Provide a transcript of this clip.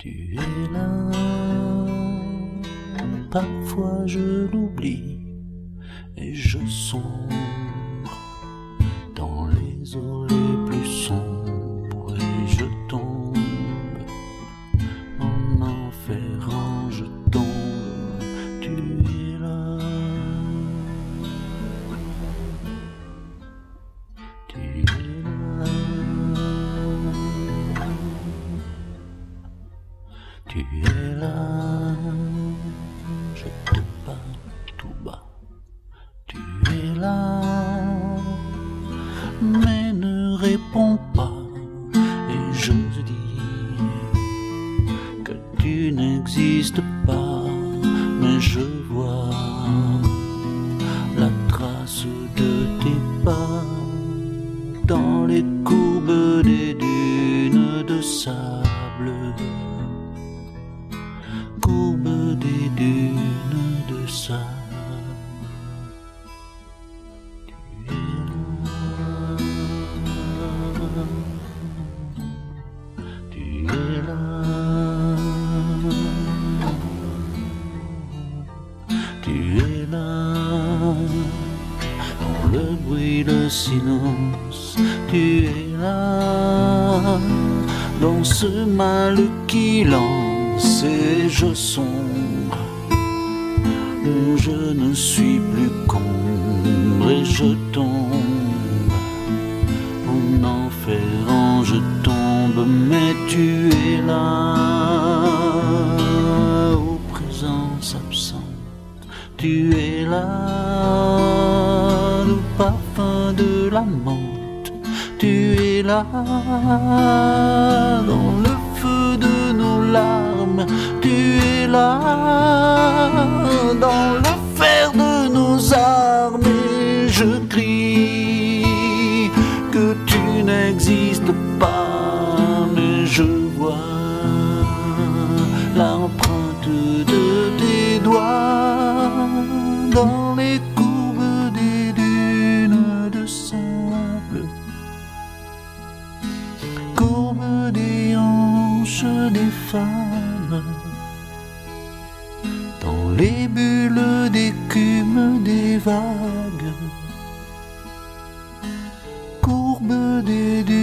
Tu es là, parfois je l'oublie et je sombre dans les eaux. Tu es là, je te parle tout bas. Tu es là, mais ne réponds pas. Et je dis que tu n'existes pas, mais je vois la trace de tes pas dans les courbes des dunes courbe des dunes de sable. Tu es là, tu es là, tu es là, dans le bruit, le silence, tu es là, dans ce mal qui lance et je sombre, je ne suis plus qu'ombre et je tombe, en enferrant je tombe, mais tu es là, aux présences absentes, tu es là, le parfum de la menthe, tu es là, dans le de nos larmes, tu es là, dans l'affaire de nos armes, et je crie que tu n'existes pas, mais je vois l'empreinte de tes doigts dans les courbes des dunes de sable dans les bulles d'écume des vagues, courbe des.